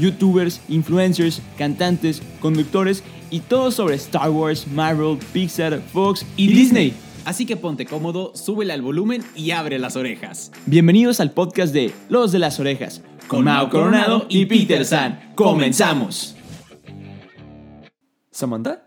youtubers, influencers, cantantes, conductores y todo sobre Star Wars, Marvel, Pixar, Fox y, Disney. Así que ponte cómodo, súbele al volumen y abre las orejas. Bienvenidos al podcast de Los de las Orejas, con Mao Coronado y Peter San. ¡Comenzamos! ¿Samantha?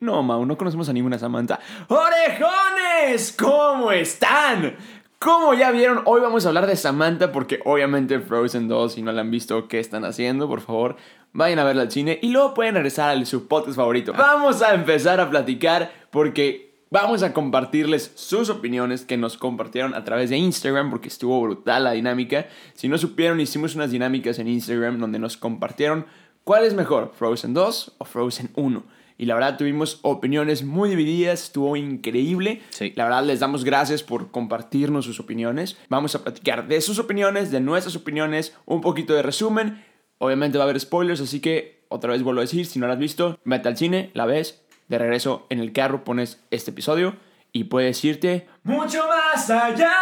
No, Mau, no conocemos a ninguna Samantha. ¡Orejones! ¿Cómo están? Como ya vieron, hoy vamos a hablar de Samantha porque obviamente Frozen 2, si no la han visto, ¿qué están haciendo? Por favor, vayan a verla al cine y luego pueden regresar a su podcast favorito. Vamos a empezar a platicar porque vamos a compartirles sus opiniones que nos compartieron a través de Instagram porque estuvo brutal la dinámica. Si no supieron, hicimos unas dinámicas en Instagram donde nos compartieron cuál es mejor, Frozen 2 o Frozen 1. Y la verdad tuvimos opiniones muy divididas, estuvo increíble. Sí. La verdad les damos gracias por compartirnos sus opiniones. Vamos a platicar de sus opiniones, de nuestras opiniones, un poquito de resumen. Obviamente va a haber spoilers, así que otra vez vuelvo a decir, si no la has visto, vete al cine, la ves, de regreso en el carro pones este episodio y puedes irte mucho más allá.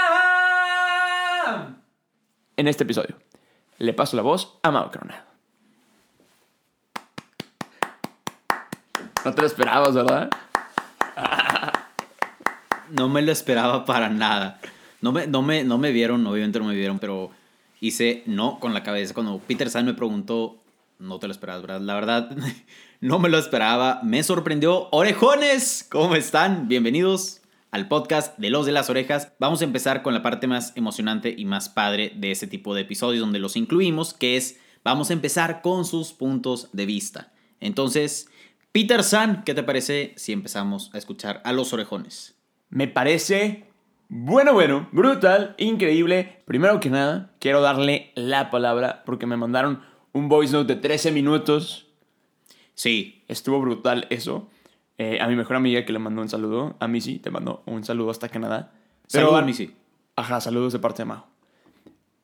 En este episodio, le paso la voz a Mau Coronado. No te lo esperabas, ¿verdad? No me lo esperaba para nada. No me, no me, no me vieron, obviamente no me vieron, pero hice no con la cabeza. Cuando Peter San me preguntó, no te lo esperabas, ¿verdad? La verdad, no me lo esperaba. Me sorprendió. Orejones, ¿cómo están? Bienvenidos al podcast de Los de las Orejas. Vamos a empezar con la parte más emocionante y más padre de este tipo de episodios donde los incluimos, que es, vamos a empezar con sus puntos de vista. Entonces, Peter San, ¿qué te parece si empezamos a escuchar a los orejones? Me parece bueno, bueno, brutal, increíble. Primero que nada, quiero darle la palabra porque me mandaron un voice note de 13 minutos. Sí, Estuvo brutal eso. Eh, a mi mejor amiga que le mandó un saludo, a Missy, te mandó un saludo hasta Canadá. Saludos, a Missy. Ajá, saludos de parte de Mao.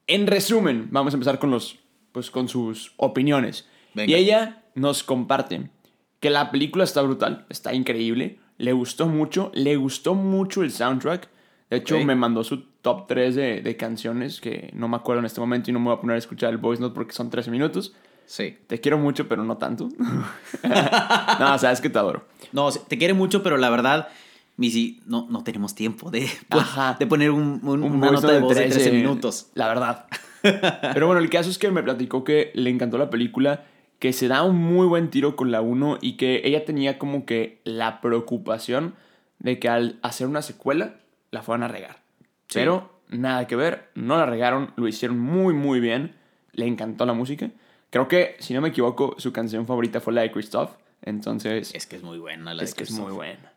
En resumen, vamos a empezar con los, pues con sus opiniones. Venga. Y ella nos comparte que la película está brutal, está increíble, le gustó mucho, le gustó mucho el soundtrack. De hecho, me mandó su top 3 de, de canciones que no me acuerdo en este momento y no me voy a poner a escuchar el voice note porque son 13 minutos. sí. Te quiero mucho, pero no tanto. no, sabes que te adoro. No, te quiere mucho, pero la verdad, Missy, no, no tenemos tiempo de, Ajá. de poner un, un- Un una nota de voz de 13 minutos. La verdad. Pero bueno, el caso es que me platicó que le encantó la película, que se da un muy buen tiro con la 1 y que ella tenía como que la preocupación de que al hacer una secuela la fueran a regar. Sí. Pero nada que ver, no la regaron, lo hicieron muy muy bien, le encantó la música. Creo que, si no me equivoco, su canción favorita fue la de Christoph. Entonces, Es que es muy buena la es de que es muy buena.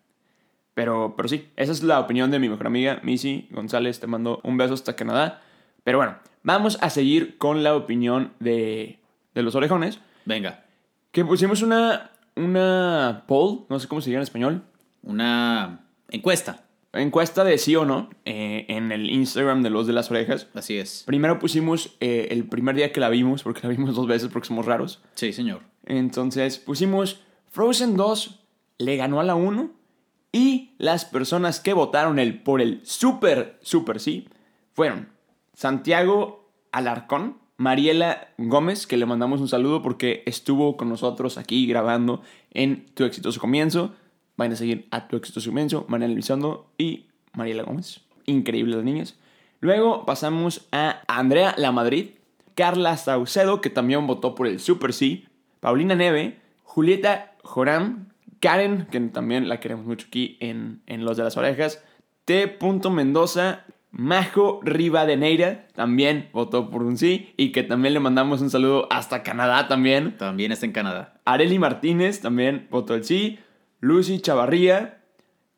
Pero, pero sí, esa es la opinión de mi mejor amiga, Missy González. Te mando un beso hasta Canadá. Pero bueno, vamos a seguir con la opinión de, de los orejones. Venga, Que pusimos una, una poll, no sé cómo se diga en español. una encuesta. Encuesta de sí o no eh, en el Instagram de los de las orejas. Así es. Primero pusimos eh, el primer día que la vimos, porque la vimos dos veces porque somos raros. Sí, señor. Entonces pusimos Frozen 2 le ganó a la 1 y las personas que votaron el, por el super, super sí fueron Santiago Alarcón, Mariela Gómez, que le mandamos un saludo porque estuvo con nosotros aquí grabando en Tu Exitoso Comienzo. Vayan a seguir a Tu Exitoso Comienzo, Mariela Elizondo y Mariela Gómez. Increíbles las niñas. Luego pasamos a Andrea La Madrid, Carla Saucedo, que también votó por el Super Sí, Paulina Neve, Julieta Joram, Karen, que también la queremos mucho aquí en, en Los de las Orejas, T. Mendoza, Majo Rivadeneira, también votó por un sí, y que también le mandamos un saludo hasta Canadá también. También está en Canadá. Areli Martínez también votó el sí. Lucy Chavarría,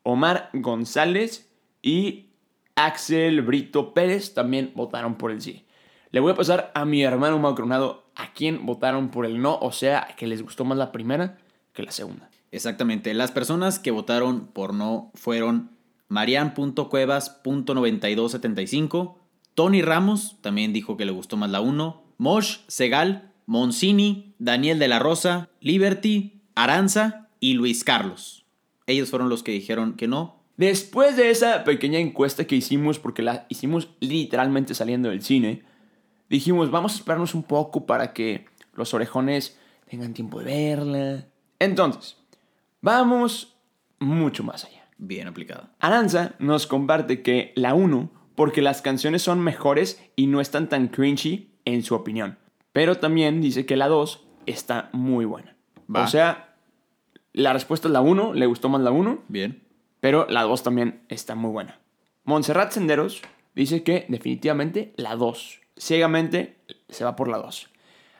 Omar González y Axel Brito Pérez también votaron por el sí. Le voy a pasar a mi hermano Macronado a quien votaron por el no, o sea, que les gustó más la primera que la segunda. Exactamente. Las personas que votaron por no fueron Marian.cuevas.9275, Tony Ramos, también dijo que le gustó más la 1, Mosh, Segal, Moncini, Daniel de la Rosa, Liberty, Aranza y Luis Carlos. Ellos fueron los que dijeron que no. Después de esa pequeña encuesta que hicimos, porque la hicimos literalmente saliendo del cine, dijimos, vamos a esperarnos un poco para que los orejones tengan tiempo de verla. Entonces, vamos mucho más allá. Bien aplicado. Aranza nos comparte que la 1, porque las canciones son mejores y no están tan cringy en su opinión. Pero también dice que la 2 está muy buena. Va. O sea, la respuesta es la 1, le gustó más la 1, Bien. pero la 2 también está muy buena. Montserrat Senderos dice que definitivamente la 2. Ciegamente se va por la 2.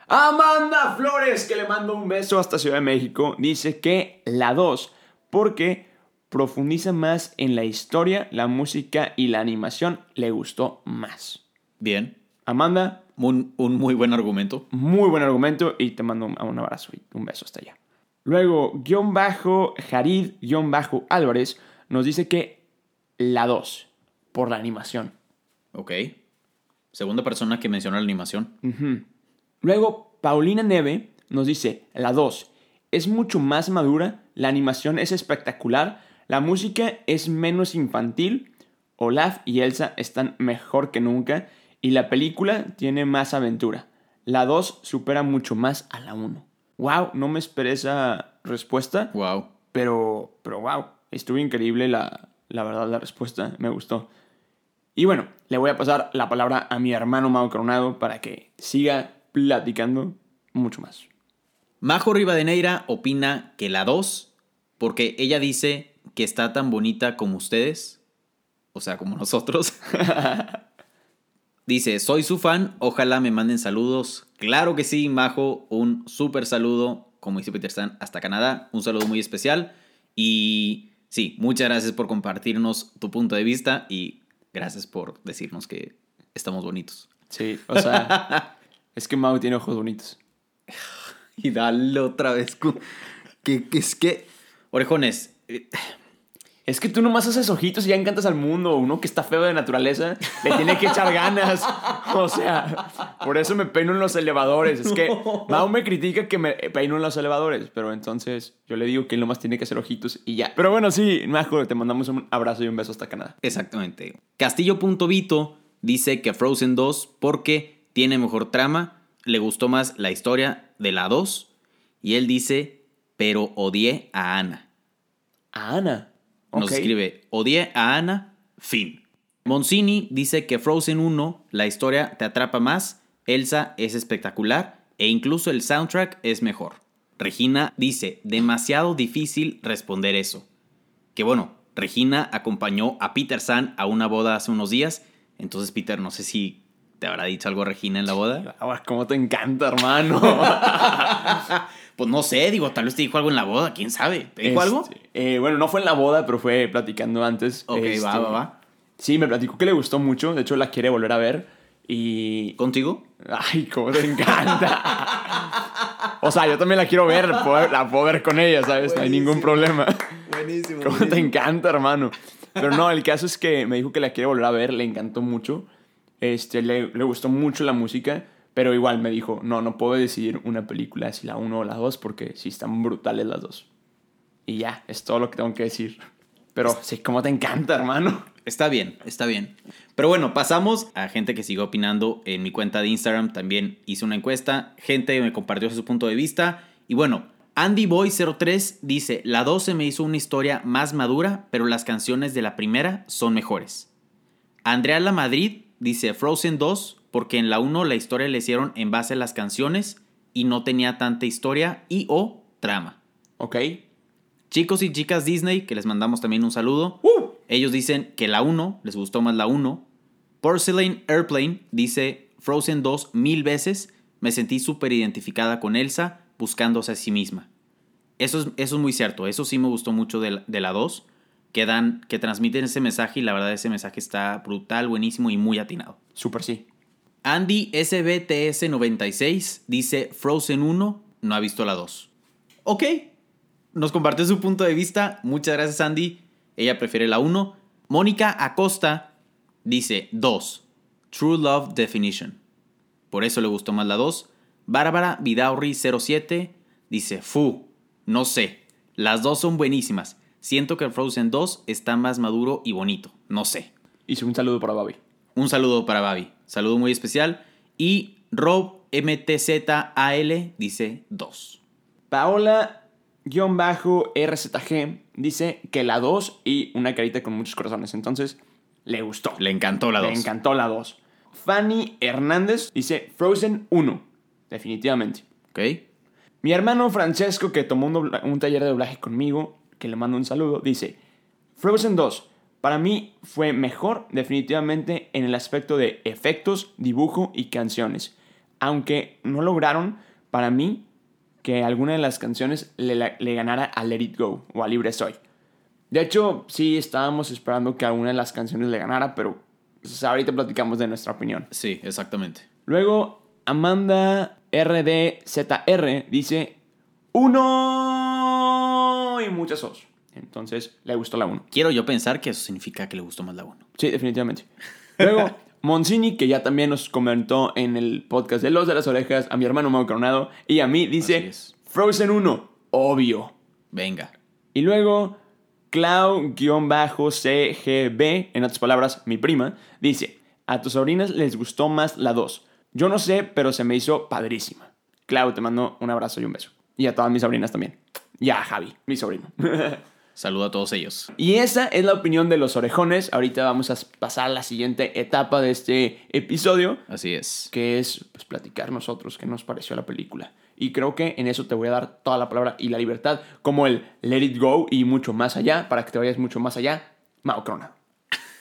Amanda Flores, que le mando un beso hasta Ciudad de México, dice que la 2 porque profundiza más en la historia, la música y la animación le gustó más. Bien. Amanda, Un, un muy buen argumento. muy buen argumento y te mando un, un abrazo y un beso hasta allá. Luego, guion bajo, Jarid, guion bajo, Álvarez, nos dice que la 2, por la animación. Ok. Segunda persona que menciona la animación. Luego, Paulina Neve nos dice, la 2, es mucho más madura, la animación es espectacular, la música es menos infantil, Olaf y Elsa están mejor que nunca y la película tiene más aventura. La 2 supera mucho más a la 1. Wow, no me esperé esa respuesta, Wow. pero, pero wow, estuvo increíble la, la verdad la respuesta, me gustó. Y bueno, le voy a pasar la palabra a mi hermano Mau Coronado para que siga platicando mucho más. Majo Rivadeneira opina que la 2, porque ella dice que está tan bonita como ustedes, o sea, como nosotros. dice, soy su fan, ojalá me manden saludos. Claro que sí, Majo, un súper saludo, como dice Peter Stan, hasta Canadá, un saludo muy especial. Y sí, muchas gracias por compartirnos tu punto de vista y gracias por decirnos que estamos bonitos. Sí, o sea, es que Mau tiene ojos bonitos. Y dale otra vez. que es que. Orejones, eh, Es que tú nomás haces ojitos y ya encantas al mundo. Uno que está feo de naturaleza le tiene que echar ganas. O sea, por eso me peino en los elevadores. Es que Mau me critica que me peino en los elevadores. Pero entonces yo le digo que él nomás tiene que hacer ojitos y ya. Pero bueno, sí, Majo, te mandamos un abrazo y un beso hasta Canadá. exactamente. Castillo.vito dice que Frozen 2 porque tiene mejor trama, le gustó más la historia de la 2. Y él dice, pero odié a Ana. A Ana. Nos escribe, odié a Ana, fin. Moncini dice que Frozen 1, la historia te atrapa más, Elsa es espectacular e incluso el soundtrack es mejor. Regina dice, demasiado difícil responder eso. Que bueno, Regina acompañó a Peter San a una boda hace unos días, entonces Peter, no sé si te habrá dicho algo Regina en la boda. Ahora, cómo te encanta, hermano. Pues no sé, digo, tal vez te dijo algo en la boda, quién sabe. ¿Te dijo algo? Este, eh, bueno, no fue en la boda, pero fue platicando antes. Ok, Este, va, va, va. Sí, me platicó que le gustó mucho. De hecho, la quiere volver a ver. Y. ¿Contigo? Ay, cómo te encanta. o sea, yo también la quiero ver. la puedo ver con ella, ¿sabes? No hay ningún problema. Buenísimo. Cómo te encanta, hermano. Pero no, el caso es que me dijo que la quiere volver a ver. Le encantó mucho. Este, le, le gustó mucho la música. Pero igual me dijo, no, no puedo decidir una película si la uno o la dos porque sí están brutales las dos. Y ya, es todo lo que tengo que decir. Pero sí, cómo te encanta, hermano. Está bien, está bien. Pero bueno, pasamos a gente que sigue opinando en mi cuenta de Instagram. También hice una encuesta. Gente me compartió su punto de vista. Y bueno, AndyBoy03 dice, la 2 se me hizo una historia más madura, pero las canciones de la primera son mejores. Andrea La Madrid dice Frozen 2 porque en la 1 la historia le hicieron en base a las canciones y no tenía tanta historia y o trama. ¿Ok? Chicos y chicas Disney, que les mandamos también un saludo. Ellos dicen que la 1, les gustó más la 1. Porcelain Airplane dice Frozen 2 mil veces. Me sentí súper identificada con Elsa, buscándose a sí misma. Eso es, eso es muy cierto, eso sí me gustó mucho de la, de la 2. Que, dan, que transmiten ese mensaje y la verdad ese mensaje está brutal, buenísimo y muy atinado. Súper sí. Andy SBTS96 dice Frozen 1, no ha visto la 2. Ok, nos compartió su punto de vista. Muchas gracias, Andy. Ella prefiere la 1. Mónica Acosta dice 2. True Love Definition. Por eso le gustó más la 2. Bárbara Vidaurri07 dice Fu. No sé. Las dos son buenísimas. Siento que Frozen 2 está más maduro y bonito. No sé. Y un saludo para Babi. Un saludo para Babi. Saludo muy especial. Y Rob MTZAL dice 2. Paola-RZG dice que la 2 y una carita con muchos corazones. Entonces, le gustó. Le encantó la 2. Le encantó la 2. Fanny Hernández dice Frozen 1. Definitivamente. Ok. Mi hermano Francesco, que tomó un, un taller de doblaje conmigo, que le mando un saludo, dice Frozen 2. Para mí fue mejor definitivamente en el aspecto de efectos, dibujo y canciones. Aunque no lograron, para mí, que alguna de las canciones le, le, ganara a Let It Go o a Libre Soy. De hecho, sí estábamos esperando que alguna de las canciones le ganara, pero pues, ahorita platicamos de nuestra opinión. Sí, exactamente. Luego, Amanda RDZR dice: Uno y muchas dos. Entonces, le gustó la 1. Quiero yo pensar que eso significa que le gustó más la 1. Sí, definitivamente. Luego, Monsini, que ya también nos comentó en el podcast de Los de las Orejas, a mi hermano Mau Coronado y a mí, dice Frozen 1, obvio. Venga. Y luego, Clau-CGB, en otras palabras, mi prima, dice, a tus sobrinas les gustó más la 2. Yo no sé, pero se me hizo padrísima. Clau, te mando un abrazo y un beso. Y a todas mis sobrinas también. Y a Javi, mi sobrino. Saludo a todos ellos. Y esa es la opinión de los orejones. Ahorita vamos a pasar a la siguiente etapa de este episodio. Así es. Que es pues, platicar nosotros qué nos pareció la película. Y creo que en eso te voy a dar toda la palabra y la libertad, como el let it go y mucho más allá, para que te vayas mucho más allá. Mao Crona.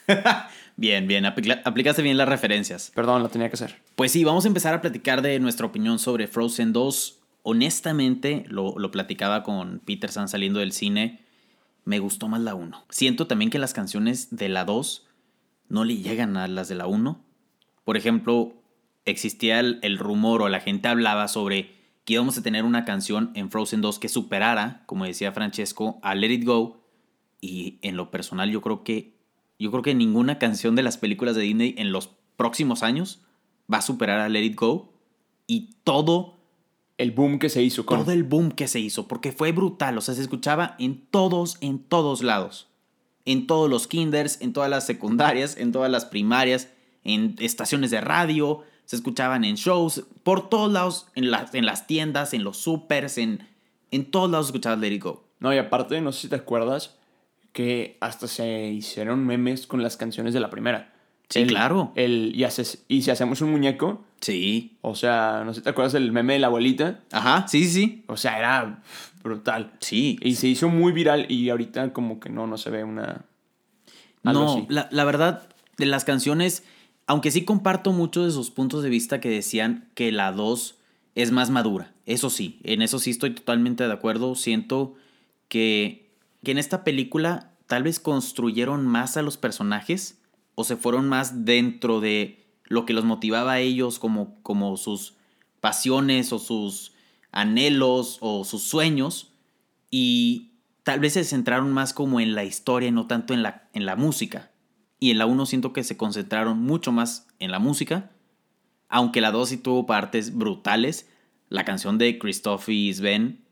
bien, bien, aplicaste bien las referencias. Perdón, lo tenía que hacer. Pues sí, vamos a empezar a platicar de nuestra opinión sobre Frozen 2. Honestamente, lo, lo platicaba con Peterson saliendo del cine me gustó más la 1. Siento también que las canciones de la 2 no le llegan a las de la 1. Por ejemplo, existía el, rumor o la gente hablaba sobre que íbamos a tener una canción en Frozen 2 que superara, como decía Francesco, a Let It Go. Y en lo personal yo creo que yo creo que ninguna canción de las películas de Disney en los próximos años va a superar a Let It Go. Y todo el boom que se hizo. Con... Todo el boom que se hizo, porque fue brutal, o sea, se escuchaba en todos, en todos lados. En todos los kinders, en todas las secundarias, en todas las primarias, en estaciones de radio, se escuchaban en shows, por todos lados, en, las en las tiendas, en los supers, en, en todos lados escuchabas Let It Go. No, y aparte, no sé si te acuerdas que hasta se hicieron memes con las canciones de la primera. Sí, claro. El, y, haces, y si hacemos un muñeco. Sí. O sea, no sé te acuerdas del meme de la abuelita. Ajá, sí, sí, sí. O sea, era brutal. Sí. Y se hizo muy viral y ahorita como que no, no se ve una... No, la, la, verdad, de las canciones, aunque sí comparto muchos de sus puntos de vista que decían que la 2 es más madura. Eso sí, en eso sí estoy totalmente de acuerdo. Siento que, que en esta película tal vez construyeron más a los personajes o se fueron más dentro de lo que los motivaba a ellos como, como sus pasiones o sus anhelos o sus sueños y tal vez se centraron más como en la historia y no tanto en la, en la música. Y en la 1 siento que se concentraron mucho más en la música, aunque la 2 sí tuvo partes brutales. La canción de Christoph y Sven,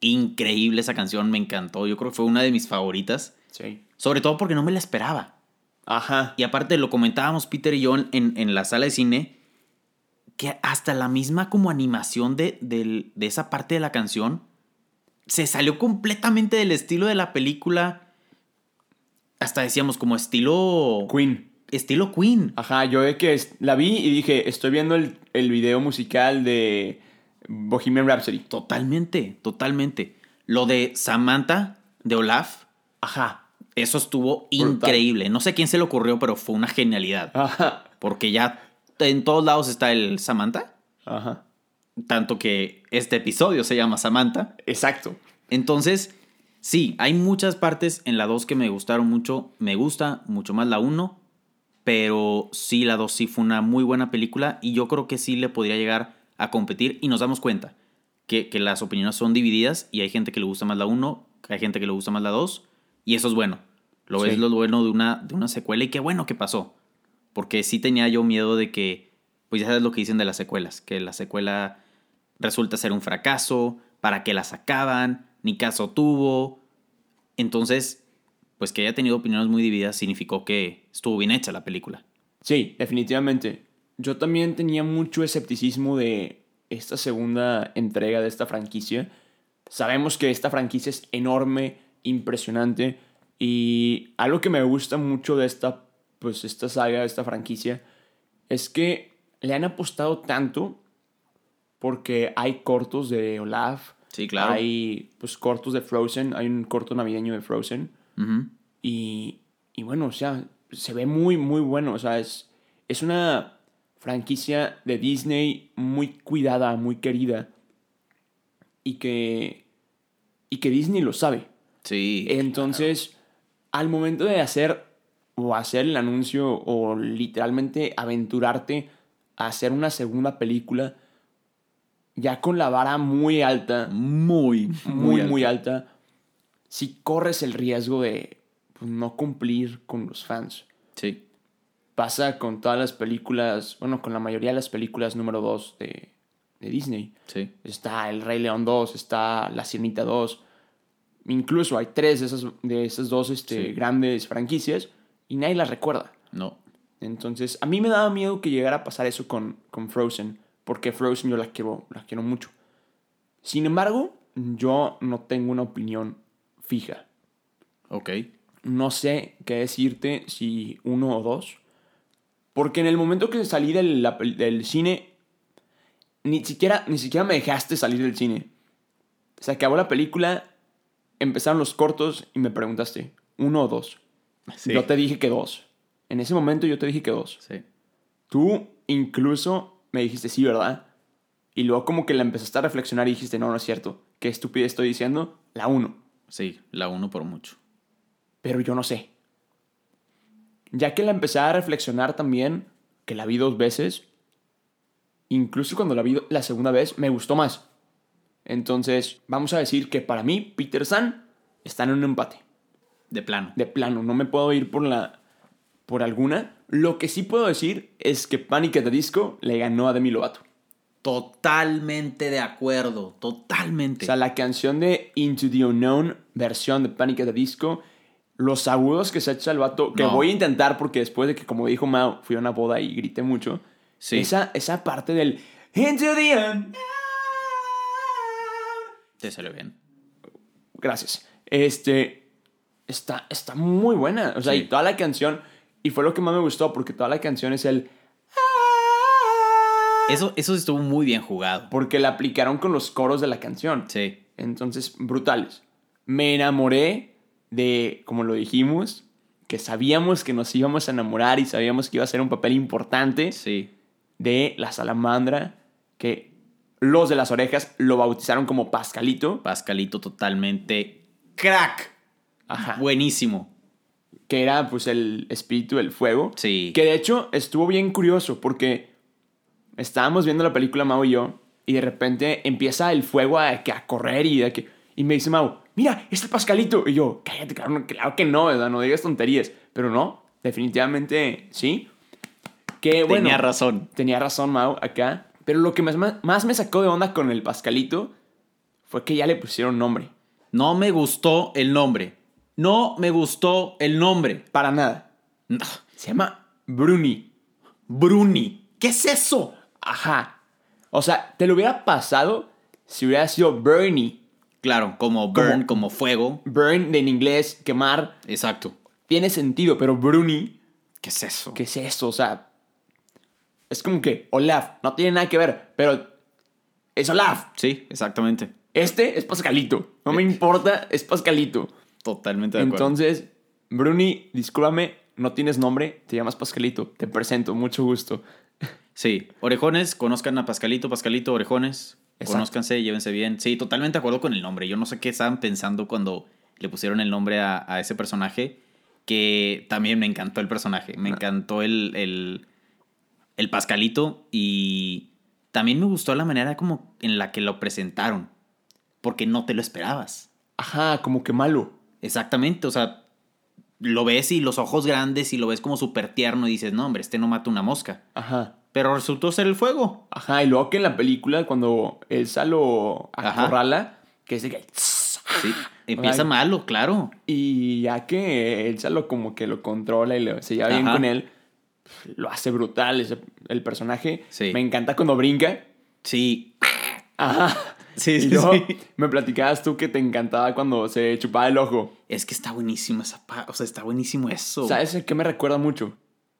increíble esa canción, me encantó. Yo creo que fue una de mis favoritas. Sí. Sobre todo porque no me la esperaba. Ajá. Y aparte lo comentábamos Peter y yo en, en la sala de cine, que hasta la misma como animación de, de, esa parte de la canción se salió completamente del estilo de la película. Hasta decíamos como estilo... Queen. Estilo Queen. Ajá, yo de que la vi y dije, estoy viendo el, el video musical de Bohemian Rhapsody. Totalmente, totalmente. Lo de Samantha, de Olaf. Ajá. Eso estuvo increíble. No sé quién se le ocurrió, pero fue una genialidad. Ajá. Porque ya en todos lados está el Samantha. Ajá. Tanto que este episodio se llama Samantha. Exacto. Entonces, sí, hay muchas partes en la 2 que me gustaron mucho. Me gusta mucho más la 1. pero sí, la 2 sí fue una muy buena película y yo creo que sí le podría llegar a competir y nos damos cuenta que, que las opiniones son divididas y hay gente que le gusta más la 1, hay gente que le gusta más la 2 y eso es bueno. Lo Sí. es lo bueno de una, de una secuela y qué bueno que pasó. Porque sí tenía yo miedo de que, pues ya sabes lo que dicen de las secuelas, que la secuela resulta ser un fracaso, para qué la sacaban, ni caso tuvo. Entonces, pues que haya tenido opiniones muy divididas significó que estuvo bien hecha la película. Sí, definitivamente. Yo también tenía mucho escepticismo de esta segunda entrega de esta franquicia. Sabemos que esta franquicia es enorme, impresionante y algo que me gusta mucho de esta pues esta saga, de esta franquicia es que le han apostado tanto porque hay cortos de Olaf, Sí, claro. hay pues cortos de Frozen, hay un corto navideño de Frozen y, y bueno, o sea, se ve muy, muy bueno. O sea, es, es una franquicia de Disney muy cuidada, muy querida. Y que, y que Disney lo sabe. Sí. Entonces, al momento de hacer o hacer el anuncio o literalmente aventurarte a hacer una segunda película, ya con la vara muy alta, muy, muy, muy alta, si corres el riesgo de pues, no cumplir con los fans. Sí. Pasa con todas las películas, bueno, con la mayoría de las películas número 2 de, de Disney. Sí. Está El Rey León 2, está La Sirenita 2. Incluso hay tres de esas, de esas dos este, Sí. grandes franquicias y nadie las recuerda. No. Entonces, a mí me daba miedo que llegara a pasar eso con, con Frozen, porque Frozen yo la quiero, la quiero mucho. Sin embargo, yo no tengo una opinión fija. Ok. No sé qué decirte si uno o dos. Porque en el momento que salí del, del cine, ni siquiera, ni siquiera me dejaste salir del cine. Se acabó la película, empezaron los cortos y me preguntaste, ¿uno o dos? Sí. Yo te dije que dos. En ese momento yo te dije que dos. Sí. Tú incluso me dijiste sí, ¿verdad? Y luego como que la empezaste a reflexionar y dijiste, no, no es cierto. ¿Qué estupidez estoy diciendo? La uno. Sí, la uno por mucho. Pero yo no sé. Ya que la empecé a reflexionar también, que la vi dos veces, incluso cuando la vi la segunda vez, me gustó más. Entonces, vamos a decir que para mí, Peter San está en un empate. De plano. De plano, no me puedo ir por la. por alguna. Lo que sí puedo decir es que Panic at the Disco le ganó a Demi Lovato. Totalmente de acuerdo. Totalmente. O sea, la canción de Into the Unknown, versión de Panic at the Disco, los agudos que se echa el vato, que No. voy a intentar porque después de que, como dijo Mao, fui a una boda y grité mucho. Sí. Esa, esa parte del Into the Unknown. Te sale bien. Gracias. Este. Está, está muy buena. O sea, Sí. y toda la canción. Y fue lo que más me gustó porque toda la canción es el. Eso, eso estuvo muy bien jugado. Porque la aplicaron con los coros de la canción. Sí. Entonces, brutales. Me enamoré de, como lo dijimos, que sabíamos que nos íbamos a enamorar y sabíamos que iba a ser un papel importante Sí. de la salamandra, que los de las orejas lo bautizaron como Pascalito. Pascalito totalmente crack. Ajá. Buenísimo. Que era pues el espíritu del fuego. Sí. Que de hecho estuvo bien curioso porque estábamos viendo la película Mau y yo y de repente empieza el fuego a, que a correr y, de que, y me dice Mau, mira, es el Pascalito. Y yo, cállate, claro, claro que no, ¿verdad? no digas tonterías. Pero no, definitivamente sí. Que bueno, Tenía razón. tenía razón Mau acá. Pero lo que más, más me sacó de onda con el Pascalito fue que ya le pusieron nombre. No me gustó el nombre. No me gustó el nombre. Para nada. No. Se llama Bruni. Bruni. ¿Qué es eso? Ajá. O sea, te lo hubiera pasado si hubiera sido Bernie. Claro, como burn, como, fuego. Burn en inglés, quemar, Exacto. tiene sentido, pero Bruni, ¿Qué es eso? ¿qué es eso? O sea, es como que Olaf, no tiene nada que ver, pero es Olaf. Sí, exactamente. Este es Pascalito. No me importa, es Pascalito. Totalmente de acuerdo. Entonces, Bruni, discúlpame, no tienes nombre, te llamas Pascalito. Te presento, mucho gusto. Sí, orejones, conozcan a Pascalito, Pascalito, orejones. Exacto. Conózcanse, llévense bien. Sí, totalmente de acuerdo con el nombre. Yo no sé qué estaban pensando cuando le pusieron el nombre a, a ese personaje. que también me encantó el personaje. Me encantó el, el, el Pascalito y también me gustó la manera como en la que lo presentaron. Porque no te lo esperabas. Ajá, como que malo. Exactamente, o sea, lo ves y los ojos grandes y lo ves como súper tierno y dices, no, hombre, este no mata una mosca. Ajá. Pero resultó ser el fuego. Ajá, y luego que en la película, cuando Elsa lo acorrala, que es de que... Sí, empieza Ay. malo, claro. Y ya que Elsa lo como que lo controla y lo- se lleva bien con él, lo hace brutal ese- el personaje. Sí. Me encanta cuando brinca. Sí, Ajá. Sí, y sí, luego sí. me platicabas tú que te encantaba cuando se chupaba el ojo. es que está buenísimo esa O sea, está buenísimo eso. ¿Sabes el que me recuerda mucho?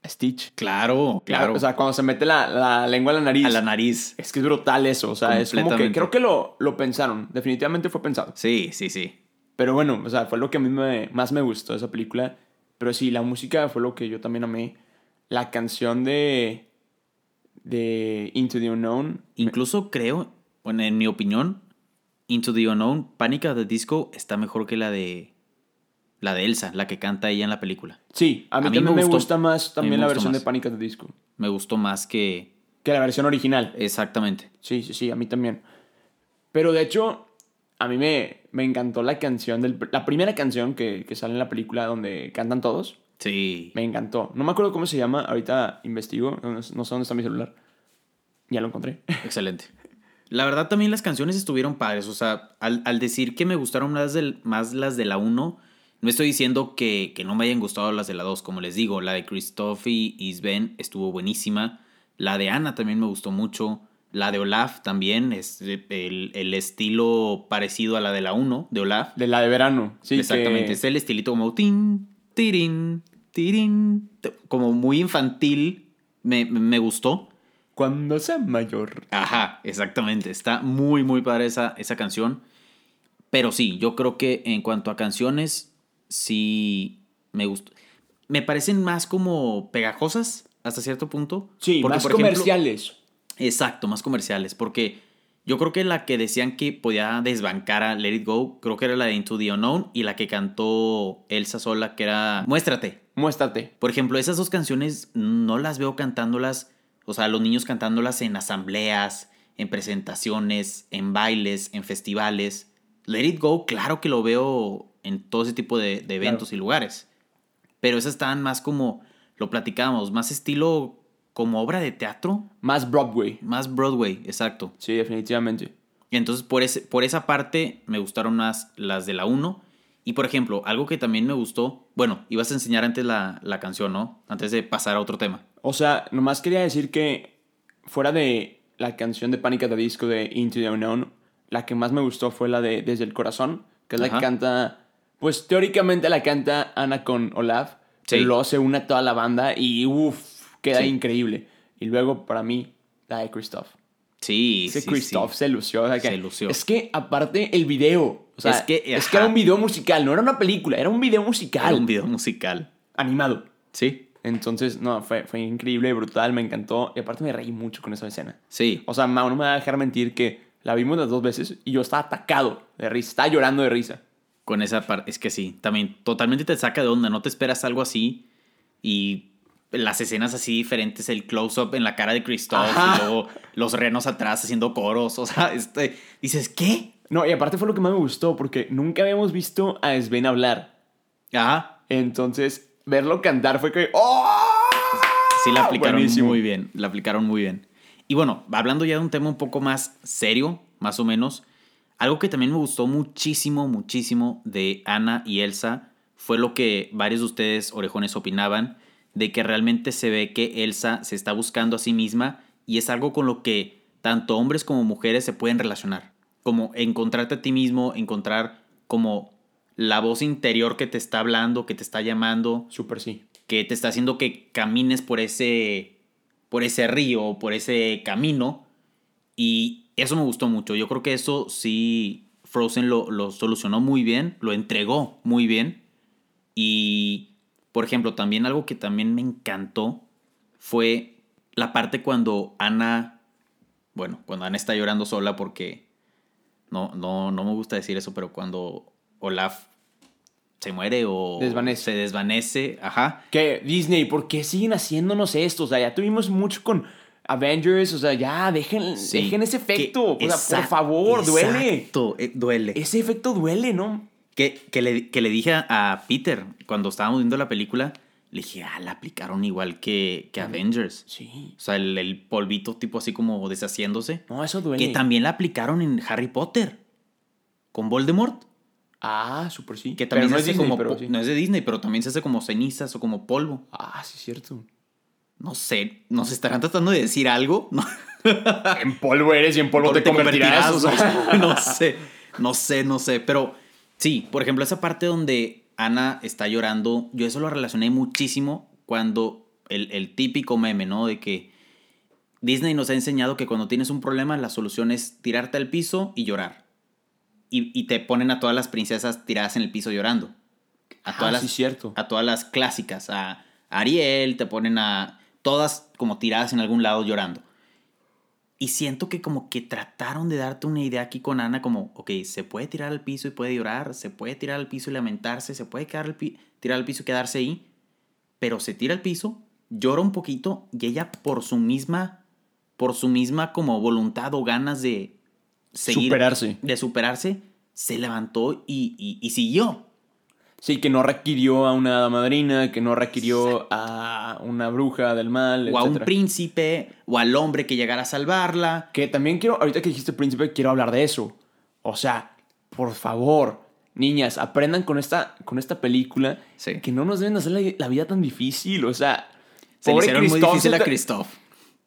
A Stitch. Claro, claro. O sea, cuando se mete la, la lengua a la nariz. a la nariz. Es que es brutal eso. O sea, es como que creo que lo, lo pensaron. Definitivamente fue pensado. Sí, sí, sí. Pero bueno, o sea, fue lo que a mí me- más me gustó de esa película. Pero sí, la música fue lo que yo también amé. La canción de. de Into the Unknown. Incluso creo, bueno, en mi opinión, Into the Unknown, Panic at the Disco está mejor que la de la de Elsa, la que canta ella en la película. Sí, a mí, A mí también me me, gustó. gusta más también la versión más. de Panic at the Disco. Me gustó más que Que la versión original. exactamente. Sí, sí, sí, a mí también. Pero de hecho, a mí me, me encantó la canción, del, la primera canción que, que sale en la película donde cantan todos. Sí. Me encantó. No me acuerdo cómo se llama, ahorita investigo, no, sé dónde está mi celular. Ya lo encontré. Excelente. La verdad también las canciones estuvieron padres. O sea, al, al decir que me gustaron más, del, más las de la 1, no estoy diciendo que, que no me hayan gustado las de la 2. Como les digo, la de Christoph y Sven estuvo buenísima. La de Ana también me gustó mucho. La de Olaf también es el, el estilo parecido a la de la 1 de Olaf. De la de verano. Sí, Exactamente. que- Es el estilito como tin, tirin, tirin, como muy infantil. Me, me gustó. Cuando sea mayor. Ajá, exactamente. Está muy, muy padre esa, esa canción. Pero sí, yo creo que en cuanto a canciones, sí me gustó. Me parecen más como pegajosas hasta cierto punto. Sí, Porque, más por ejemplo, comerciales. exacto, más comerciales. Porque yo creo que la que decían que podía desbancar a Let It Go, creo que era la de Into the Unknown y la que cantó Elsa sola, que era Muéstrate. Muéstrate. Por ejemplo, esas dos canciones no las veo cantándolas, o sea, los niños cantándolas en asambleas, en presentaciones, en bailes, en festivales. Let It Go, claro que lo veo en todo ese tipo de, de eventos y lugares. Pero esas estaban más como, lo platicábamos, más estilo como obra de teatro, Más Broadway. más Broadway, exacto. Sí, definitivamente. Y entonces por, ese, por esa parte me gustaron más las de la 1. Y por ejemplo, algo que también me gustó, bueno, ibas a enseñar antes la, la canción, ¿no? Antes de pasar a otro tema. O sea, nomás quería decir que fuera de la canción de Panic at the Disco de Into the Unknown, la que más me gustó fue la de Desde el Corazón, que es la Ajá. que canta, pues teóricamente la canta Ana con Olaf, Sí. luego se une a toda la banda y uff, queda Sí. increíble. Y luego para mí, la de Christoph. Sí, Ese sí, Christoph sí. se lució. o sea que- Se lució. Es que aparte el video, o sea, Es que, es que era un video musical, no era una película, era un video musical. Era un video musical. Animado. Sí, Entonces, no, fue, fue increíble, brutal, me encantó. Y aparte me reí mucho con esa escena. sí. O sea, no me va a dejar mentir que la vimos las dos veces y yo estaba atacado de risa, estaba llorando de risa. Con esa parte, es que sí, también totalmente te saca de onda, no te esperas algo así y las escenas así diferentes, el close-up en la cara de Christoph Ajá. y luego los renos atrás haciendo coros, o sea, este, dices, ¿qué? No, y aparte fue lo que más me gustó porque nunca habíamos visto a Sven hablar. Ajá, Entonces, verlo cantar fue que ¡Oh! sí la aplicaron Buenísimo. muy bien, la aplicaron muy bien. Y bueno, hablando ya de un tema un poco más serio, más o menos, algo que también me gustó muchísimo, muchísimo de Ana y Elsa fue lo que varios de ustedes, orejones, opinaban, de que realmente se ve que Elsa se está buscando a sí misma y es algo con lo que tanto hombres como mujeres se pueden relacionar. Como encontrarte a ti mismo, encontrar como la voz interior que te está hablando, que te está llamando, Súper sí. que te está haciendo que camines por ese, por ese río, por ese camino. Y eso me gustó mucho. Yo creo que eso sí, Frozen lo, lo solucionó muy bien, lo entregó muy bien. Y, por ejemplo, también algo que también me encantó fue la parte cuando Ana, bueno, cuando Ana está llorando sola porque no, no, no me gusta decir eso, pero cuando Olaf se muere o Desvanece. se desvanece. Ajá. Que Disney, ¿por qué siguen haciéndonos esto? O sea, ya tuvimos mucho con Avengers, o sea, ya dejen, Sí. dejen ese efecto. O sea, por favor, duele. Exacto, eh, duele. Ese efecto duele, ¿no? Que, que, le, que le dije a Peter cuando estábamos viendo la película, le dije, ah, la aplicaron igual que, que Avengers. Sí. O sea, el, el polvito tipo así como deshaciéndose. No, eso duele. Que también la aplicaron en Harry Potter. Con Voldemort. Ah, súper sí. Que Pero también no se es hace Disney, como... pero po- sí. No es de Disney, pero también se hace como cenizas o como polvo. Ah, sí, es cierto. No sé, ¿nos estarán tratando de decir algo? No, En polvo eres y en polvo te, convertirás. o sea. no sé, no sé, no sé. Pero sí, por ejemplo, esa parte donde Ana está llorando, yo eso lo relacioné muchísimo cuando el, el típico meme, ¿no? De que Disney nos ha enseñado que cuando tienes un problema, la solución es tirarte al piso y llorar. Y, y te ponen a todas las princesas tiradas en el piso llorando. A todas, Ah, las, sí, cierto. a todas las clásicas. A Ariel, te ponen a todas como tiradas en algún lado llorando. Y siento que como que trataron de darte una idea aquí con Ana como, ok, se puede tirar al piso y puede llorar, se puede tirar al piso y lamentarse, se puede quedar al tirar al piso y quedarse ahí, pero se tira al piso, llora un poquito y ella por su misma, por su misma como voluntad o ganas de seguir, Superarse. de superarse, se levantó y, y, y siguió. Sí, que no requirió a una madrina, que no requirió a una bruja del mal, O a un príncipe, o al hombre que llegara a salvarla. Que también quiero, ahorita que dijiste príncipe, quiero hablar de eso. O sea, por favor, niñas, aprendan con esta, con esta película Sí. que no nos deben hacer la, la vida tan difícil. O sea, Se le hicieron muy difícil a Christoph.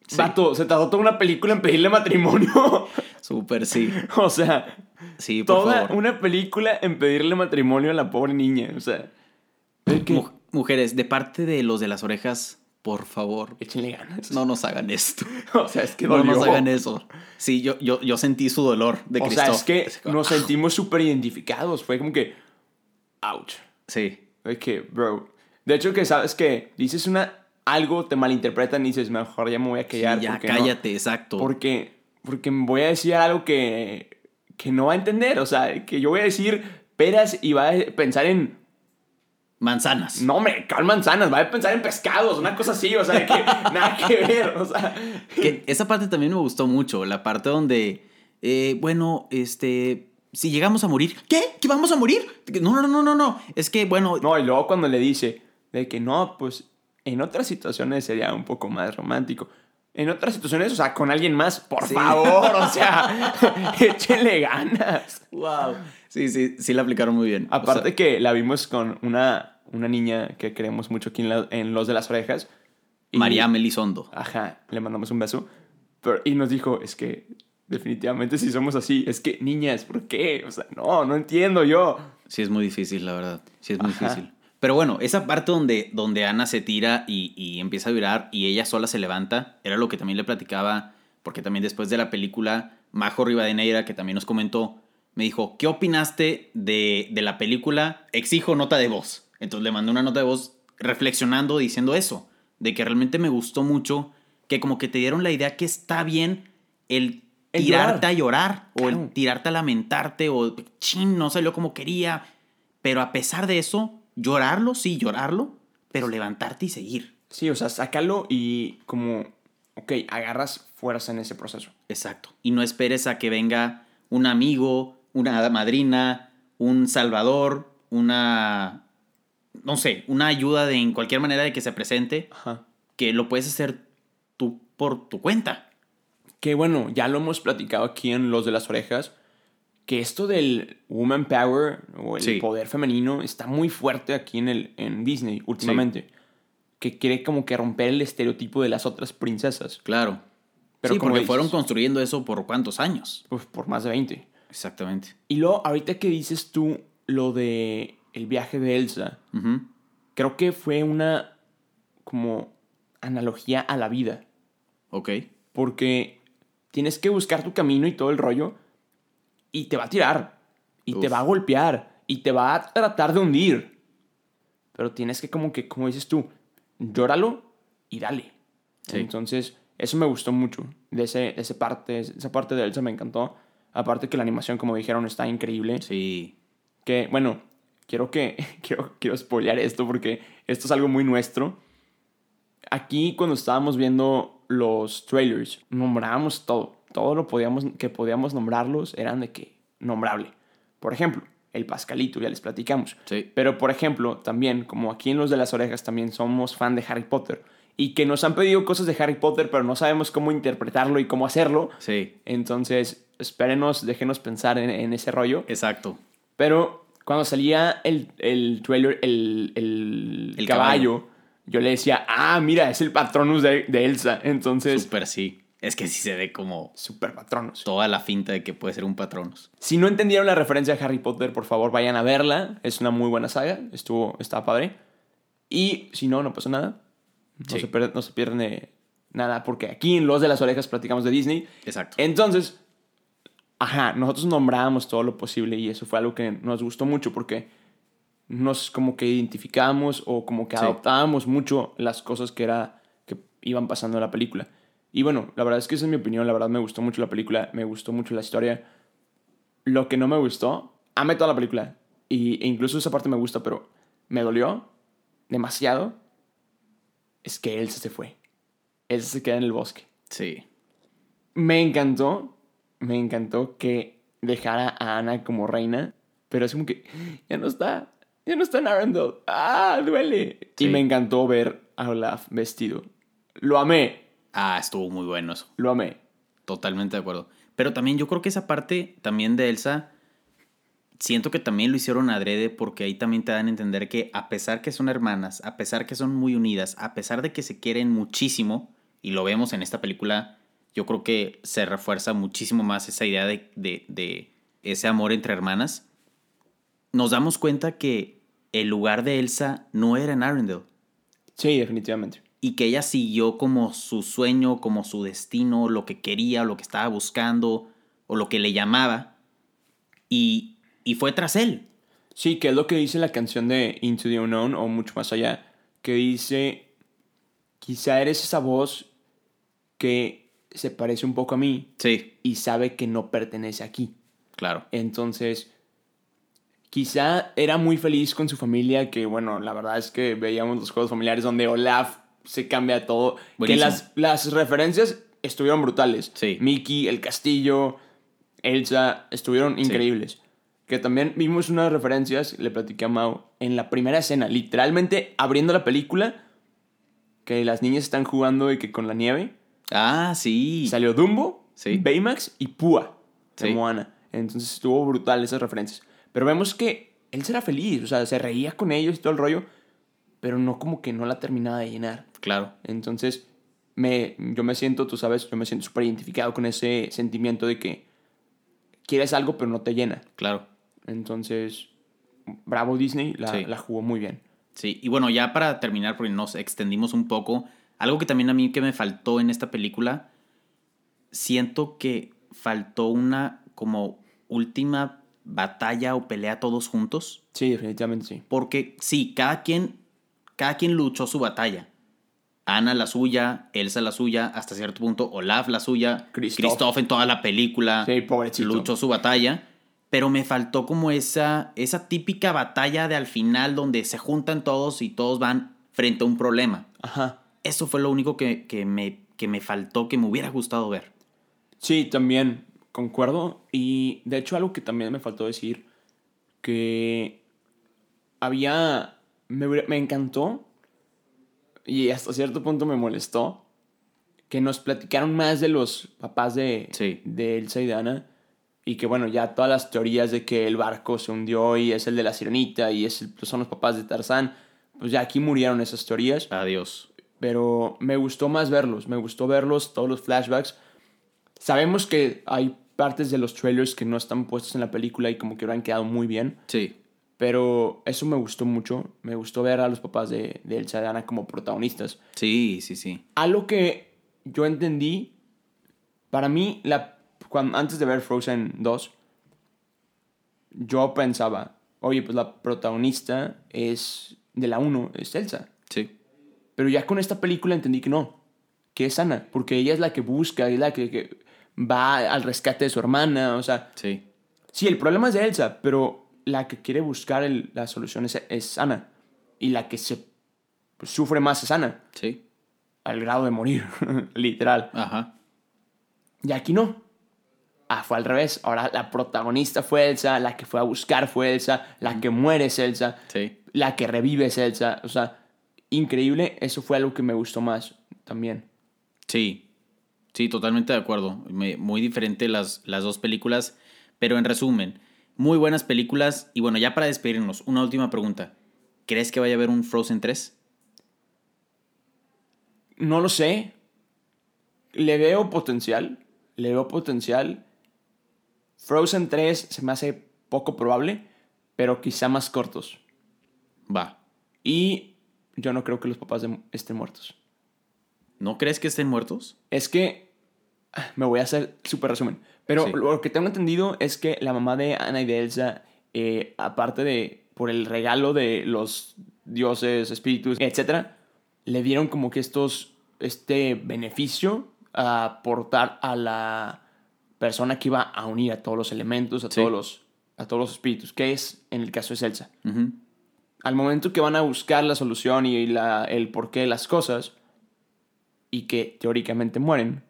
Sí. Vato, se tardó toda una película en pedirle matrimonio. Súper, sí. o sea, Sí, por toda favor. una película en pedirle matrimonio a la pobre niña. O sea, que Mujeres, de parte de los de las orejas, por favor, échenle ganas. no nos hagan esto. O sea, es que No nos hagan eso. Sí, yo, yo, yo sentí su dolor de O sea, es que nos ah, sentimos súper identificados. Fue como que, ouch. Sí, Es que, bro. De hecho, que sabes que dices una algo, te malinterpretan y dices, mejor ya me voy a sí, callar. ya no- cállate, exacto. porque, porque me voy a decir algo que, que no va a entender. O sea, que yo voy a decir peras y va a pensar en. Manzanas. No, me cal manzanas, va a pensar en pescados, una cosa así. O sea, que nada que ver. O sea, Que esa parte también me gustó mucho. La parte donde, eh, bueno, este, si llegamos a morir. ¿Qué? ¿Que vamos a morir? No, no, no, no, no. Es que, bueno, no, y luego cuando le dice de que no, pues en otras situaciones sería un poco más romántico. En otras situaciones, o sea, con alguien más, por Sí. favor, o sea, échenle ganas. wow. Sí, sí, sí la aplicaron muy bien. O Aparte sea, que la vimos con una, una niña que queremos mucho aquí en, la- en Los de las Orejas. y- María Melisondo. Ajá, le mandamos un beso. Pero, y nos dijo, es que definitivamente si somos así, es que niñas, ¿por qué? O sea, no, no entiendo yo. Sí, es muy difícil, la verdad. Sí, es muy Ajá. difícil. Pero bueno, esa parte donde, donde Ana se tira y, y empieza a vibrar y ella sola se levanta, era lo que también le platicaba, porque también después de la película, Majo Rivadeneira, que también nos comentó, me dijo, ¿qué opinaste de, de la película? Exijo nota de voz. Entonces le mandé una nota de voz reflexionando, diciendo eso, de que realmente me gustó mucho, que como que te dieron la idea que está bien el El tirarte llorar. a llorar o el tirarte a lamentarte o chin, no salió como quería. Pero a pesar de eso, llorarlo, sí, llorarlo, pero levantarte y seguir. Sí, o sea, sácalo y como, ok, agarras fuerza en ese proceso. Exacto. Y no esperes a que venga un amigo, una madrina, un salvador, una, no sé, una ayuda de en cualquier manera de que se presente, Ajá. que lo puedes hacer tú por tu cuenta. Que bueno, ya lo hemos platicado aquí en Los de las Orejas, que esto del woman power o el Sí. poder femenino está muy fuerte aquí en, el, en Disney últimamente. Que quiere como que romper el estereotipo de las otras princesas. Claro. Pero sí, como porque dices- fueron construyendo eso por cuántos años. Pues por más de 20. Exactamente. Y luego, ahorita que dices tú lo de el viaje de Elsa, creo que fue una como analogía a la vida. Ok. Porque tienes que buscar tu camino y todo el rollo. Y te va a tirar. Y te va a golpear. Y te va a tratar de hundir. Pero tienes que como que, como dices tú, llóralo y dale. Sí. Entonces, eso me gustó mucho. De ese, de ese parte, esa parte de Elsa me encantó. Aparte que la animación, como dijeron, está increíble. Sí. Que, bueno, quiero que, quiero, quiero spoilear esto porque esto es algo muy nuestro. Aquí cuando estábamos viendo los trailers, nombrábamos todo. Todo lo podíamos, que podíamos nombrarlos eran de que nombrable. Por ejemplo, el Pascalito, ya les platicamos. Sí. Pero por ejemplo, también, como aquí en Los de las Orejas también somos fan de Harry Potter y que nos han pedido cosas de Harry Potter, pero no sabemos cómo interpretarlo y cómo hacerlo. Sí. Entonces, espérenos, déjenos pensar en, en ese rollo. Exacto. Pero cuando salía el, el trailer, el, el, El caballo, caballo. yo le decía, ah, mira, es el patronus de, de Elsa. Entonces, Súper sí. Es que sí se ve como super patronus. toda la finta de que puede ser un patronus. Si no entendieron la referencia a Harry Potter, por favor vayan a verla. Es una muy buena saga. Estuvo, estaba padre. Y si no, no pasa nada. No, Sí. se, pierde- no se pierde nada porque aquí en Los de las Orejas platicamos de Disney. Exacto. Entonces, ajá, nosotros nombrábamos todo lo posible y eso fue algo que nos gustó mucho porque nos como que identificábamos o como que Sí. adoptábamos mucho las cosas que era que iban pasando en la película. Y bueno, la verdad es que esa es mi opinión, la verdad me gustó mucho la película, me gustó mucho la historia. Lo que no me gustó, amé toda la película y, e incluso esa parte me gusta, pero me dolió demasiado es que Elsa se fue. Elsa se queda en el bosque. Sí. Me encantó, me encantó que dejara a Ana como reina, pero es como que ya no está, ya no está en Arendelle. ¡Ah, duele! Sí. Y me encantó ver a Olaf vestido. Lo amé, Ah, estuvo muy bueno eso. lo amé. Totalmente de acuerdo. Pero también yo creo que esa parte también de Elsa, siento que también lo hicieron adrede porque ahí también te dan a entender que a pesar que son hermanas, a pesar que son muy unidas, a pesar de que se quieren muchísimo, y lo vemos en esta película, yo creo que se refuerza muchísimo más esa idea de, de, de ese amor entre hermanas, nos damos cuenta que el lugar de Elsa no era en Arendelle Sí, definitivamente. Y que ella siguió como su sueño, como su destino, lo que quería, lo que estaba buscando, o lo que le llamaba, y, y fue tras él. Sí, que es lo que dice la canción de Into the Unknown o mucho más allá, que dice, quizá eres esa voz que se parece un poco a mí Sí, y sabe que no pertenece aquí. claro. Entonces, quizá era muy feliz con su familia, que bueno, la verdad es que veíamos los juegos familiares donde Olaf se cambia todo. Que Buenísimo. las, las referencias estuvieron brutales. Sí. Mickey, el castillo, Elsa, estuvieron increíbles. Que también vimos unas referencias, le platiqué a Mau, en la primera escena, literalmente abriendo la película, que las niñas están jugando y que con la nieve. Ah, sí. Salió Dumbo, Sí. Baymax y Púa de Sí. Moana. Entonces estuvo brutal esas referencias. Pero vemos que él será feliz, o sea, se reía con ellos y todo el rollo, pero no como que no la terminaba de llenar. Claro. Entonces, me, yo me siento, tú sabes, yo me siento súper identificado con ese sentimiento de que quieres algo pero no te llena. Claro. Entonces, bravo Disney, la, Sí. la jugó muy bien. Sí, y bueno, ya para terminar, porque nos extendimos un poco, algo que también a mí que me faltó en esta película, siento que faltó una como última batalla o pelea todos juntos. Sí, definitivamente sí. Porque sí, cada quien, cada quien luchó su batalla. Ana la suya, Elsa la suya, hasta cierto punto Olaf la suya, Kristoff. Kristoff en toda la película Sí, pobrecito. luchó su batalla, pero me faltó como esa, esa típica batalla de al final donde se juntan todos y todos van frente a un problema. Ajá. Eso fue lo único que, que me, que me faltó, que me hubiera gustado ver. Sí, también concuerdo. Y de hecho algo que también me faltó decir, que había... Me, me encantó y hasta cierto punto me molestó que nos platicaron más de los papás de, Sí. de Elsa y de Anna. Y que bueno, ya todas las teorías de que el barco se hundió y es el de la sirenita y es el- pues, son los papás de Tarzán, pues ya aquí murieron esas teorías Adiós. pero me gustó más verlos, me gustó verlos, todos los flashbacks. Sabemos que hay partes de los trailers que no están puestos en la película y como que hubieran quedado muy bien, Sí, pero eso me gustó mucho, me gustó ver a los papás de, de Elsa y de Anna como protagonistas. sí, sí, sí. Algo que yo entendí, para mí, la, cuando, antes de ver Frozen 2, yo pensaba, oye, pues la protagonista es de la 1, es Elsa. Sí, Pero ya con esta película entendí que no, que es Ana, porque ella es la que busca, es la que, que va al rescate de su hermana, o sea, sí. sí, el problema es de Elsa, pero la que quiere buscar el- la solución es, es Ana. Y la que se sufre más es Ana. Sí. Al grado de morir, literal. Ajá. Y aquí no. Ah, fue al revés. Ahora la protagonista fue Elsa, la que fue a buscar fue Elsa, la que muere es Elsa, Sí. la que revive es Elsa. O sea, increíble. Eso fue algo que me gustó más también. Sí. Sí, totalmente de acuerdo. Muy diferente las, las dos películas. Pero en resumen, muy buenas películas. Y bueno, ya para despedirnos, una última pregunta. ¿Crees que vaya a haber un Frozen 3? No lo sé. Le veo potencial. Le veo potencial. Frozen 3 se me hace poco probable, pero quizá más cortos. Va. Y yo no creo que los papás estén muertos. ¿No crees que estén muertos? Es que. ah, Me voy a hacer súper resumen. Pero Sí. lo que tengo entendido es que la mamá de Ana y de Elsa, eh, aparte de por el regalo de los dioses, espíritus, etc., le dieron como que estos. Este beneficio a aportar a la persona que iba a unir a todos los elementos, a, Sí. todos, los, a todos los espíritus, que es, en el caso es Elsa. Ujú. Al momento que van a buscar la solución y la- el porqué de las cosas, y que teóricamente mueren,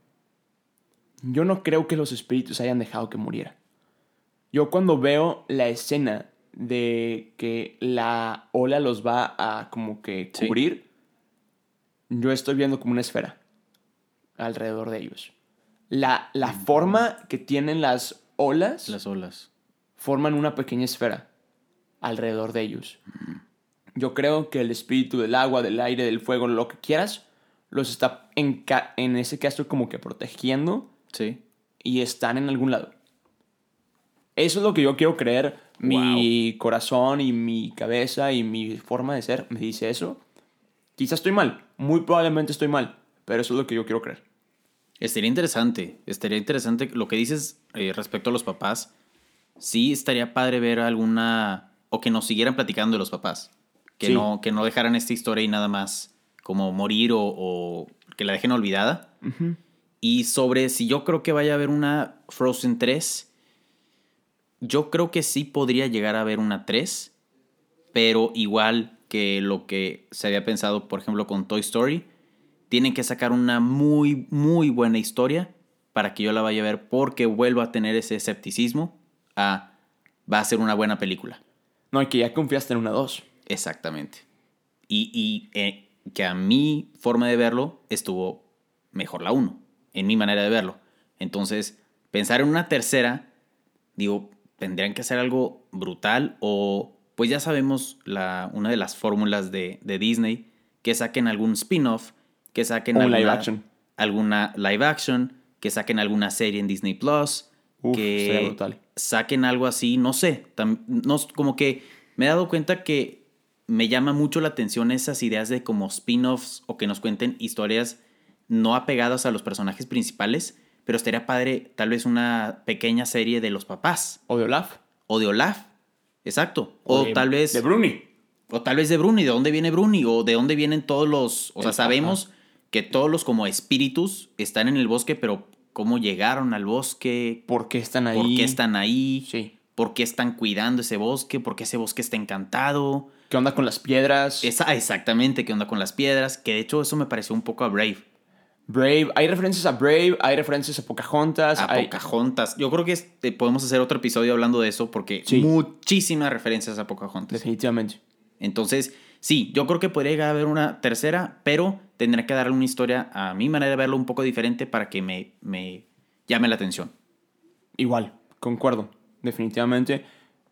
yo no creo que los espíritus hayan dejado que muriera. Yo cuando veo la escena de que la ola los va a como que Sí. cubrir, yo estoy viendo como una esfera alrededor de ellos. La, la forma que tienen las olas Las olas. forman una pequeña esfera alrededor de ellos. Yo creo que el espíritu del agua, del aire, del fuego, lo que quieras, los está en, en ese caso como que protegiendo Sí. y están en algún lado. Eso es lo que yo quiero creer. Mi corazón y mi cabeza y mi forma de ser me dice eso. Quizás estoy mal, muy probablemente estoy mal, pero eso es lo que yo quiero creer. Estaría interesante, estaría interesante lo que dices eh, respecto a los papás. Sí, estaría padre ver alguna o que nos siguieran platicando de los papás, que Sí. no que no dejaran esta historia y nada más como morir o, o que la dejen olvidada. Y sobre si yo creo que vaya a haber una Frozen 3, yo creo que sí podría llegar a haber una 3, pero igual que lo que se había pensado, por ejemplo, con Toy Story, tienen que sacar una muy, muy buena historia para que yo la vaya a ver porque vuelvo a tener ese escepticismo a va a ser una buena película. No, y que ya confiaste en una dos. Exactamente. Y, y, eh, que a mi forma de verlo estuvo mejor la 1, en mi manera de verlo. Entonces, pensar en una tercera, digo, tendrían que hacer algo brutal o pues ya sabemos la, una de las fórmulas de, de Disney, que saquen algún spin-off, que saquen alguna, live action. alguna live action, que saquen alguna serie en Disney Plus, Uf, que brutal. saquen algo así, no sé, tam- no, como que me he dado cuenta que me llama mucho la atención esas ideas de como spin-offs o que nos cuenten historias no apegadas a los personajes principales, pero estaría padre tal vez una pequeña serie de los papás O de Olaf. o de Olaf, exacto, o, de- tal vez De Bruni. o tal vez de Bruni, ¿de dónde viene Bruni? O de dónde vienen todos los... O sea, sabemos que todos los como espíritus están en el bosque, pero ¿cómo llegaron al bosque? ¿Por qué están ahí? ¿Por qué están ahí? Sí. ¿Por qué están cuidando ese bosque? ¿Por qué ese bosque está encantado? ¿Qué onda con las piedras? Esa, exactamente, ¿qué onda con las piedras? Que de hecho eso me pareció un poco a Brave. Brave. Hay referencias a Brave, hay referencias a Pocahontas. A hay... Pocahontas. Yo creo que este, podemos hacer otro episodio hablando de eso porque Sí. muchísimas referencias a Pocahontas. Definitivamente. Entonces, sí, yo creo que podría llegar a haber una tercera, pero tendría que darle una historia a mi manera de verlo un poco diferente para que me, me llame la atención. Igual, concuerdo. Definitivamente.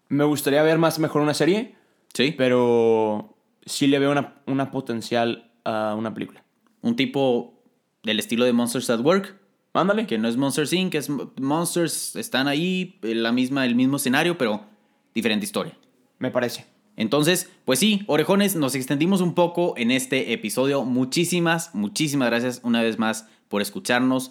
Me gustaría ver más mejor una serie, Sí. pero sí le veo una, una potencial a una película. Un tipo del estilo de Monsters at Work, Mándale. que no es Monsters Inc., es Monsters, están ahí, en la misma, el mismo escenario, pero diferente historia. Me parece. Entonces, pues sí, orejones, nos extendimos un poco en este episodio. Muchísimas, muchísimas gracias una vez más por escucharnos.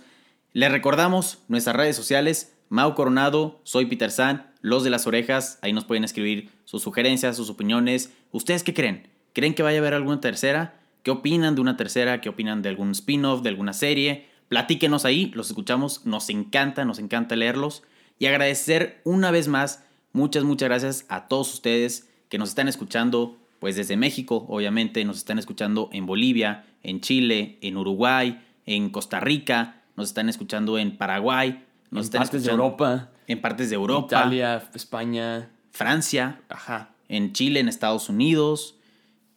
Les recordamos nuestras redes sociales, Mau Coronado, soy Peter San, Los de las Orejas, ahí nos pueden escribir sus sugerencias, sus opiniones. ¿Ustedes qué creen? ¿Creen que vaya a haber alguna tercera? ¿Qué opinan de una tercera? ¿Qué opinan de algún spin-off, de alguna serie? Platíquenos ahí, los escuchamos, nos encanta, nos encanta leerlos. Y agradecer una vez más Muchas, muchas gracias a todos ustedes que nos están escuchando, pues desde México, obviamente, nos están escuchando en Bolivia, en Chile, en Uruguay, en Costa Rica, nos están escuchando en Paraguay, nos en están partes de Europa, en partes de Europa, Italia, España. Francia, Ajá. en Chile, en Estados Unidos.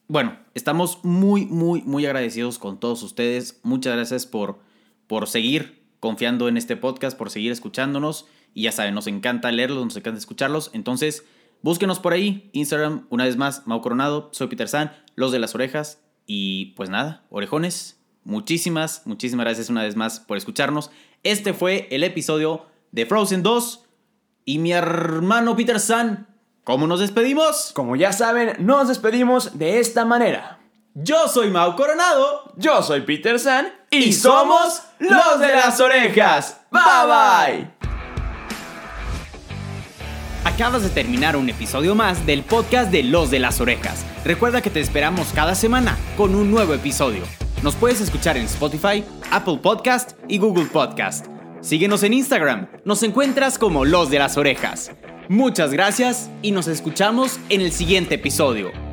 Bueno, estamos muy, muy, muy agradecidos con todos ustedes. Muchas gracias por, por seguir confiando en este podcast, por seguir escuchándonos. Y ya saben, nos encanta leerlos, nos encanta escucharlos. Entonces, búsquenos por ahí. Instagram, una vez más, Mau Coronado. Soy Peter San, los de las orejas. Y pues nada, orejones, muchísimas, muchísimas gracias una vez más por escucharnos. Este fue el episodio de Frozen 2. Y mi hermano Peter San, ¿cómo nos despedimos? Como ya saben, nos despedimos de esta manera. Yo soy Mau Coronado. Yo soy Peter San Y somos los de las orejas. Bye bye. Acabas de terminar un episodio más del podcast de Los de las Orejas. Recuerda que te esperamos cada semana con un nuevo episodio. Nos puedes escuchar en Spotify, Apple Podcast y Google Podcast. Síguenos en Instagram, nos encuentras como Los de las Orejas. Muchas gracias y nos escuchamos en el siguiente episodio.